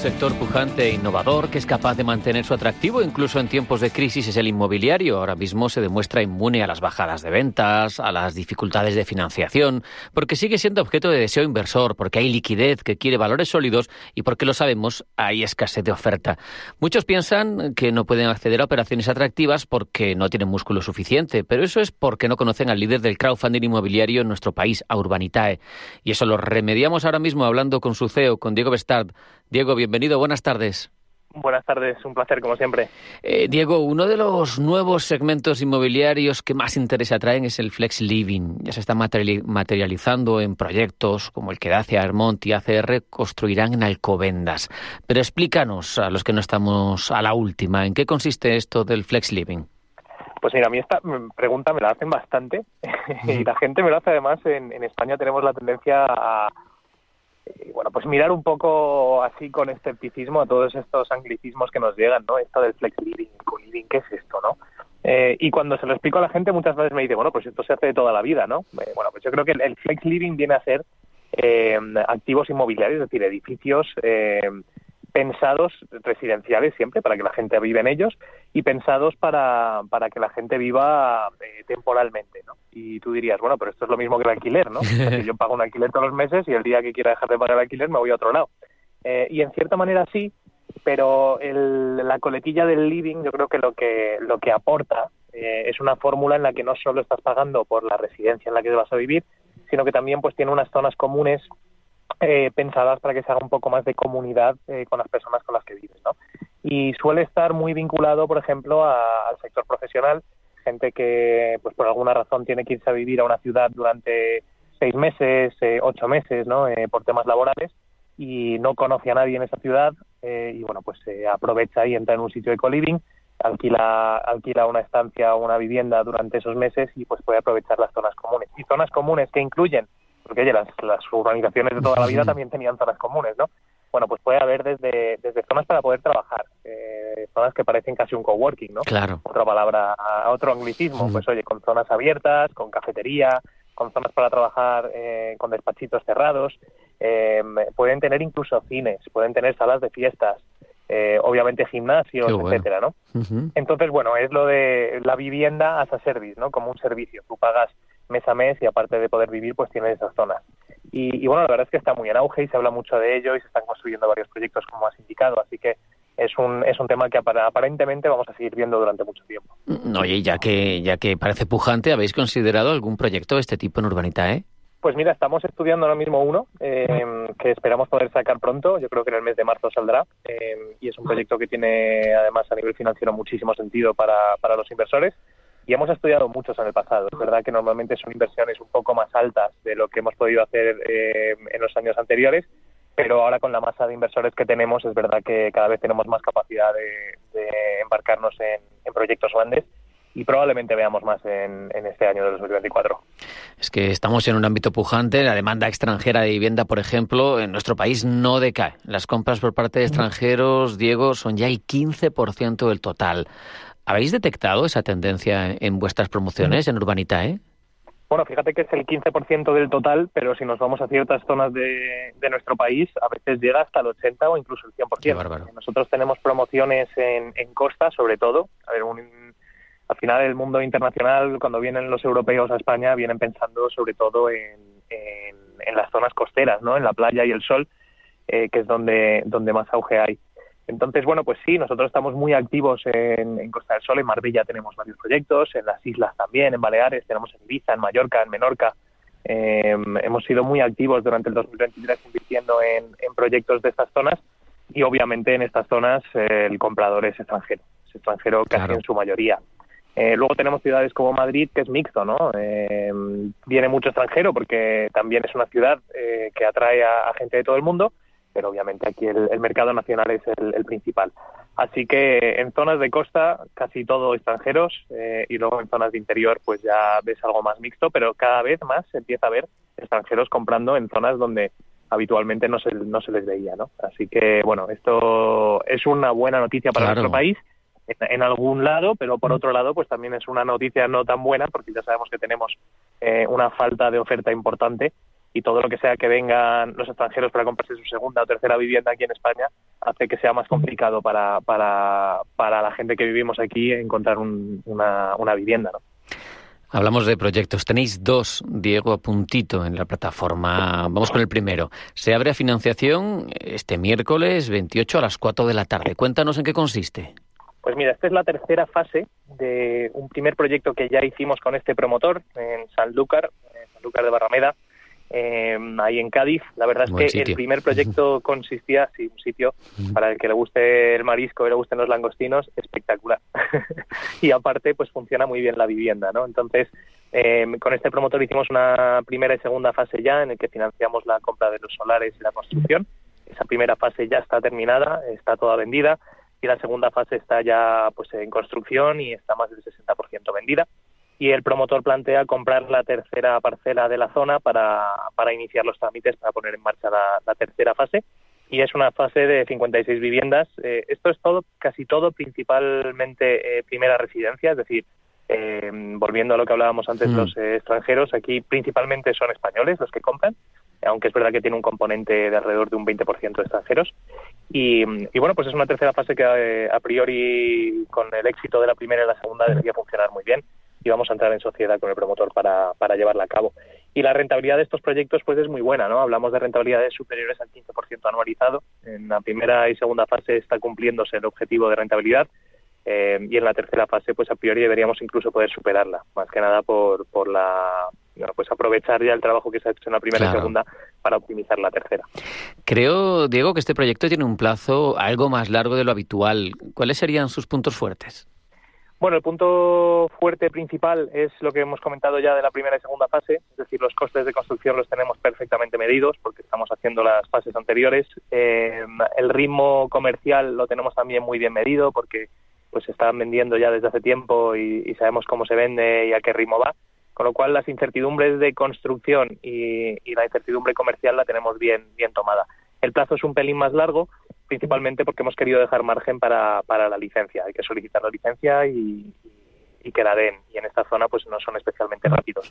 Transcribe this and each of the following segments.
Sector pujante e innovador que es capaz de mantener su atractivo incluso en tiempos de crisis es el inmobiliario. Ahora mismo se demuestra inmune a las bajadas de ventas, a las dificultades de financiación, porque sigue siendo objeto de deseo inversor, porque hay liquidez que quiere valores sólidos y porque lo sabemos, hay escasez de oferta. Muchos piensan que no pueden acceder a operaciones atractivas porque no tienen músculo suficiente, pero eso es porque no conocen al líder del crowdfunding inmobiliario en nuestro país, a Urbanitae. Y eso lo remediamos ahora mismo hablando con su CEO, con Diego Bestard. Diego, bienvenido, buenas tardes. Buenas tardes, un placer como siempre. Eh, Diego, uno de los nuevos segmentos inmobiliarios que más interés atraen es el Flex Living. Ya se está materializando en proyectos como el que Dacia, Hermont y ACR construirán en Alcobendas. Pero explícanos a los que no estamos a la última, ¿en qué consiste esto del Flex Living? Pues mira, a mí esta pregunta me la hacen bastante y la gente me lo hace además. En, en España tenemos la tendencia a y bueno, pues mirar un poco así con escepticismo a todos estos anglicismos que nos llegan, ¿no? Esto del flex living, co-living, ¿qué es esto, no? Eh, y cuando se lo explico a la gente muchas veces me dice, bueno, pues esto se hace de toda la vida, ¿no? Eh, bueno, pues yo creo que el, flex living viene a ser eh, activos inmobiliarios, es decir, edificios pensados residenciales siempre para que la gente viva en ellos y pensados para, para que la gente viva eh, temporalmente, ¿no? Y tú dirías, bueno, pero esto es lo mismo que el alquiler, ¿no? yo pago un alquiler todos los meses y el día que quiera dejar de pagar el alquiler me voy a otro lado. Eh, y en cierta manera sí, pero el, la coletilla del living yo creo que lo que, lo que aporta eh, es una fórmula en la que no solo estás pagando por la residencia en la que vas a vivir, sino que también pues tiene unas zonas comunes eh, pensadas para que se haga un poco más de comunidad eh, con las personas con las que vives, ¿no? Y suele estar muy vinculado, por ejemplo, al sector profesional, gente que, pues por alguna razón, tiene que irse a vivir a una ciudad durante seis meses, eh, ocho meses, ¿no? por temas laborales y no conoce a nadie en esa ciudad y, bueno, pues se aprovecha y entra en un sitio de co-living, alquila, alquila una estancia o una vivienda durante esos meses y pues puede aprovechar las zonas comunes. Y zonas comunes que incluyen porque oye, las, las urbanizaciones de toda la vida también tenían zonas comunes, ¿no? Bueno, pues puede haber desde, desde zonas para poder trabajar, eh, zonas que parecen casi un coworking, ¿no? Claro. Otra palabra, otro anglicismo, pues oye, con zonas abiertas, con cafetería, con zonas para trabajar eh, con despachitos cerrados, eh, pueden tener incluso cines, pueden tener salas de fiestas, obviamente gimnasios, etcétera, ¿no? Entonces, bueno, es lo de la vivienda as a service, ¿no? Como un servicio. Tú pagas mes a mes y aparte de poder vivir, pues tiene esas zonas. Y, bueno, la verdad es que está muy en auge y se habla mucho de ello y se están construyendo varios proyectos como has indicado, así que es un, es un tema que aparentemente vamos a seguir viendo durante mucho tiempo. Mm, oye, ya que, ya que parece pujante, ¿habéis considerado algún proyecto de este tipo en Urbanita, eh? Pues mira, estamos estudiando ahora mismo uno eh, que esperamos poder sacar pronto. Yo creo que en el mes de marzo saldrá. Eh, y es un proyecto que tiene, además, a nivel financiero muchísimo sentido para, para los inversores y hemos estudiado muchos en el pasado. Es verdad que normalmente son inversiones un poco más altas de lo que hemos podido hacer eh, en los años anteriores, pero ahora con la masa de inversores que tenemos es verdad que cada vez tenemos más capacidad de, embarcarnos en, proyectos grandes y probablemente veamos más en, este año de 2024. Es que estamos en un ámbito pujante. La demanda extranjera de vivienda, por ejemplo, en nuestro país no decae. Las compras por parte de extranjeros, Diego, son ya el 15% del total. ¿Habéis detectado esa tendencia en vuestras promociones en Urbanita, eh? Bueno, fíjate que es el 15% del total, pero si nos vamos a ciertas zonas de, nuestro país, a veces llega hasta el 80 o incluso el 100%. Nosotros tenemos promociones en, costa, sobre todo. A ver, al final el mundo internacional, cuando vienen los europeos a España, vienen pensando sobre todo en, las zonas costeras, ¿no? En la playa y el sol, eh, que es donde, donde más auge hay. Entonces, bueno, pues sí, nosotros estamos muy activos en, Costa del Sol, en Marbella tenemos varios proyectos, en las islas también, en Baleares, tenemos en Ibiza, en Mallorca, en Menorca. Em, hemos sido muy activos durante el 2023 invirtiendo en, proyectos de estas zonas y obviamente en estas zonas eh, el comprador es extranjero, es extranjero casi en su mayoría. Eh, luego tenemos ciudades como Madrid, que es mixto, ¿no? Em, viene mucho extranjero porque también es una ciudad eh, que atrae a, gente de todo el mundo, pero obviamente aquí el, mercado nacional es el, principal. Así que en zonas de costa casi todo extranjeros eh, y luego en zonas de interior pues ya ves algo más mixto, pero cada vez más se empieza a ver extranjeros comprando en zonas donde habitualmente no se, no se les veía, ¿no? Así que, bueno, esto es una buena noticia para nuestro país en, algún lado, pero por otro lado, pues también es una noticia no tan buena porque ya sabemos que tenemos eh, una falta de oferta importante y todo lo que sea que vengan los extranjeros para comprarse su segunda o tercera vivienda aquí en España hace que sea más complicado para, para, para la gente que vivimos aquí encontrar una, una vivienda, ¿no? Hablamos de proyectos. Tenéis dos, Diego, a puntito en la plataforma. Vamos con el primero. Se abre a financiación este miércoles 28 a las 4 de la tarde. Cuéntanos en qué consiste. Pues mira, esta es la tercera fase de un primer proyecto que ya hicimos con este promotor en Sanlúcar, en Sanlúcar de Barrameda, eh, ahí en Cádiz. La verdad es que el primer proyecto consistía, sí, un sitio para el que le guste el marisco y le gusten los langostinos, espectacular. y aparte, pues funciona muy bien la vivienda, ¿no? Entonces, eh, con este promotor hicimos una primera y segunda fase ya en el que financiamos la compra de los solares y la construcción. Esa primera fase ya está terminada, está toda vendida y la segunda fase está ya pues en construcción y está más del 60% vendida. Y el promotor plantea comprar la tercera parcela de la zona para, para iniciar los trámites para poner en marcha la, tercera fase. Y es una fase de 56 viviendas. Eh, esto es todo, casi todo, principalmente eh, primera residencia, es decir, eh, volviendo a lo que hablábamos antes, mm. los extranjeros, aquí principalmente son españoles los que compran, aunque es verdad que tiene un componente de alrededor de un 20% de extranjeros. Y, bueno, pues es una tercera fase que eh, a priori, con el éxito de la primera y la segunda, debería funcionar muy bien y vamos a entrar en sociedad con el promotor para, para llevarla a cabo. Y la rentabilidad de estos proyectos pues es muy buena, ¿no? Hablamos de rentabilidades superiores al 15% anualizado. En la primera y segunda fase está cumpliéndose el objetivo de rentabilidad eh, y en la tercera fase pues a priori deberíamos incluso poder superarla, más que nada por, por la pues aprovechar ya el trabajo que se ha hecho en la primera y segunda para optimizar la tercera. Creo, Diego, que este proyecto tiene un plazo algo más largo de lo habitual. ¿Cuáles serían sus puntos fuertes? Bueno, el punto fuerte principal es lo que hemos comentado ya de la primera y segunda fase, es decir, los costes de construcción los tenemos perfectamente medidos porque estamos haciendo las fases anteriores. Eh, el ritmo comercial lo tenemos también muy bien medido porque pues se están vendiendo ya desde hace tiempo y sabemos cómo se vende y a qué ritmo va. Con lo cual las incertidumbres de construcción y, la incertidumbre comercial la tenemos bien, bien tomada. El plazo es un pelín más largo, principalmente porque hemos querido dejar margen para, para la licencia. Hay que solicitar la licencia y, y que la den. Y en esta zona pues no son especialmente rápidos.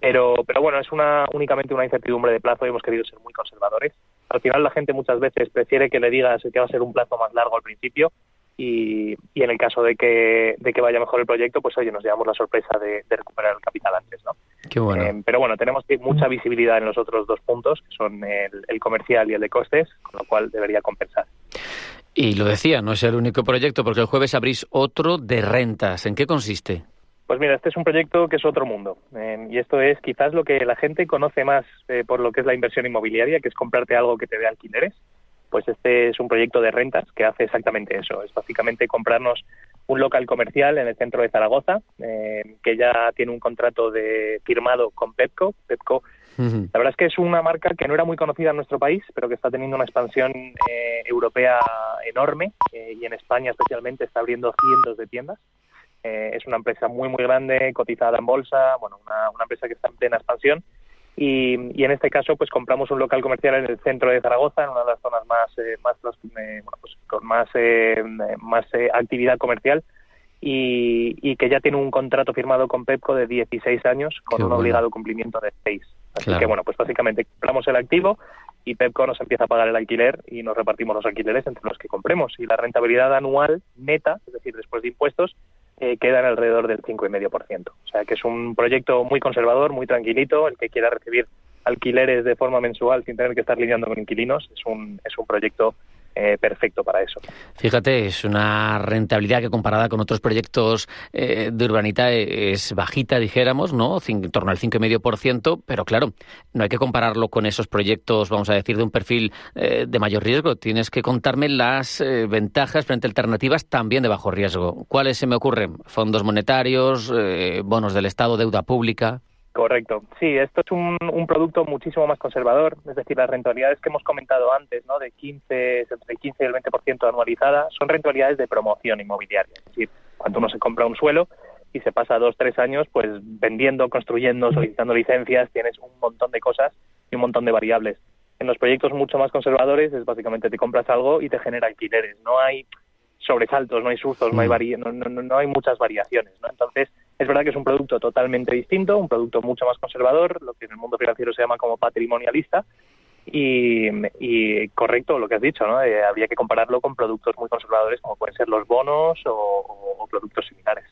Pero, pero bueno, es una únicamente una incertidumbre de plazo y hemos querido ser muy conservadores. Al final la gente muchas veces prefiere que le digas que va a ser un plazo más largo al principio y, en el caso de que, de que vaya mejor el proyecto, pues oye, nos llevamos la sorpresa de, recuperar el capital antes, ¿no? Qué bueno. Eh, pero bueno, tenemos mucha visibilidad en los otros dos puntos, que son el, comercial y el de costes, con lo cual debería compensar. Y lo decía, no es el único proyecto, porque el jueves abrís otro de rentas. ¿En qué consiste? Pues mira, este es un proyecto que es otro mundo. Eh, y esto es quizás lo que la gente conoce más eh, por lo que es la inversión inmobiliaria, que es comprarte algo que te dé alquileres pues este es un proyecto de rentas que hace exactamente eso. Es básicamente comprarnos un local comercial en el centro de Zaragoza, eh, que ya tiene un contrato de firmado con Pepco. Pepco, la verdad es que es una marca que no era muy conocida en nuestro país, pero que está teniendo una expansión eh, europea enorme eh, y en España especialmente está abriendo cientos de tiendas. es una empresa muy, muy grande, cotizada en bolsa, bueno, una, una empresa que está en plena expansión. Y, en este caso pues compramos un local comercial en el centro de Zaragoza en una de las zonas más eh, más eh, pues, con más eh, más actividad comercial. Y, que ya tiene un contrato firmado con Pepco de 16 años con un obligado cumplimiento de 6 así que bueno pues básicamente compramos el activo y Pepco nos empieza a pagar el alquiler y nos repartimos los alquileres entre los que compremos y la rentabilidad anual neta es decir después de impuestos eh, quedan alrededor del 5,5%. O sea que es un proyecto muy conservador, muy tranquilito. El que quiera recibir alquileres de forma mensual sin tener que estar lidiando con inquilinos es un, es un proyecto eh, perfecto para eso. Fíjate, es una rentabilidad que comparada con otros proyectos eh, de urbanita es bajita, dijéramos, ¿no? en torno al 5,5%, pero claro, no hay que compararlo con esos proyectos, vamos a decir, de un perfil eh, de mayor riesgo. Tienes que contarme las ventajas frente a alternativas también de bajo riesgo. ¿Cuáles se me ocurren? ¿Fondos monetarios, bonos del Estado, deuda pública? Correcto. Sí, esto es un, producto muchísimo más conservador, es decir, las rentabilidades que hemos comentado antes, ¿no? de 15, entre el 15 y el 20% anualizada, son rentabilidades de promoción inmobiliaria. Es decir, cuando uno se compra un suelo y se pasa dos, tres años, pues vendiendo, construyendo, solicitando licencias, tienes un montón de cosas y un montón de variables. En los proyectos mucho más conservadores es básicamente te compras algo y te genera alquileres. No hay sobresaltos, no hay sustos, no hay, mm. no, no, no hay muchas variaciones. ¿no? Entonces, es verdad que es un producto totalmente distinto, un producto mucho más conservador, lo que en el mundo financiero se llama como patrimonialista, y, correcto lo que has dicho, ¿no? Eh, habría que compararlo con productos muy conservadores como pueden ser los bonos o, productos similares.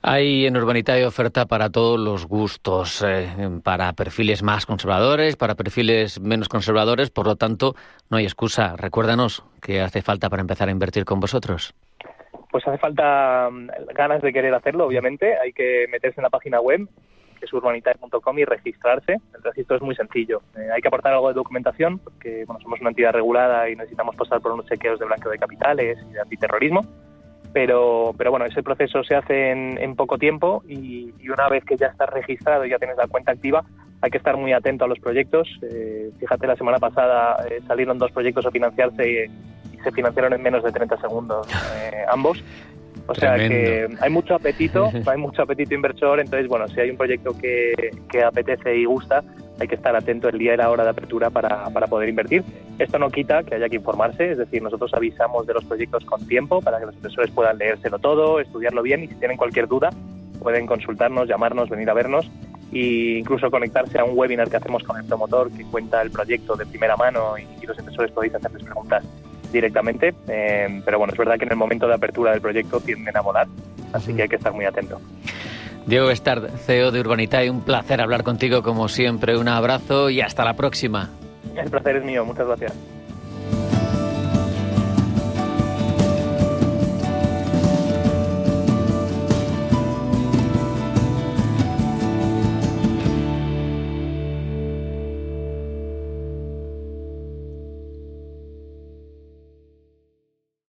Hay en Urbanitae oferta para todos los gustos, eh, para perfiles más conservadores, para perfiles menos conservadores, por lo tanto, no hay excusa. Recuérdanos qué hace falta para empezar a invertir con vosotros pues hace falta mm, ganas de querer hacerlo, obviamente. Hay que meterse en la página web, que es urbanitae.com, y registrarse. El registro es muy sencillo. Eh, hay que aportar algo de documentación, porque bueno, somos una entidad regulada y necesitamos pasar por unos chequeos de blanqueo de capitales y de antiterrorismo. Pero, pero bueno, ese proceso se hace en, poco tiempo y, una vez que ya estás registrado y ya tienes la cuenta activa, hay que estar muy atento a los proyectos. Eh, fíjate, la semana pasada eh, salieron dos proyectos a financiarse se financiaron en menos de 30 segundos eh, ambos. O sea que hay mucho apetito, hay mucho apetito inversor, entonces bueno, si hay un proyecto que, que, apetece y gusta, hay que estar atento el día y la hora de apertura para, para poder invertir. Esto no quita que haya que informarse, es decir, nosotros avisamos de los proyectos con tiempo para que los inversores puedan leérselo todo, estudiarlo bien y si tienen cualquier duda pueden consultarnos, llamarnos, venir a vernos e incluso conectarse a un webinar que hacemos con el promotor que cuenta el proyecto de primera mano y, y los inversores podéis hacerles preguntas directamente, eh, pero bueno, es verdad que en el momento de apertura del proyecto tienden a volar, así que hay que estar muy atento. Diego Bestard, CEO de Urbanitae, un placer hablar contigo como siempre, un abrazo y hasta la próxima. El placer es mío, muchas gracias.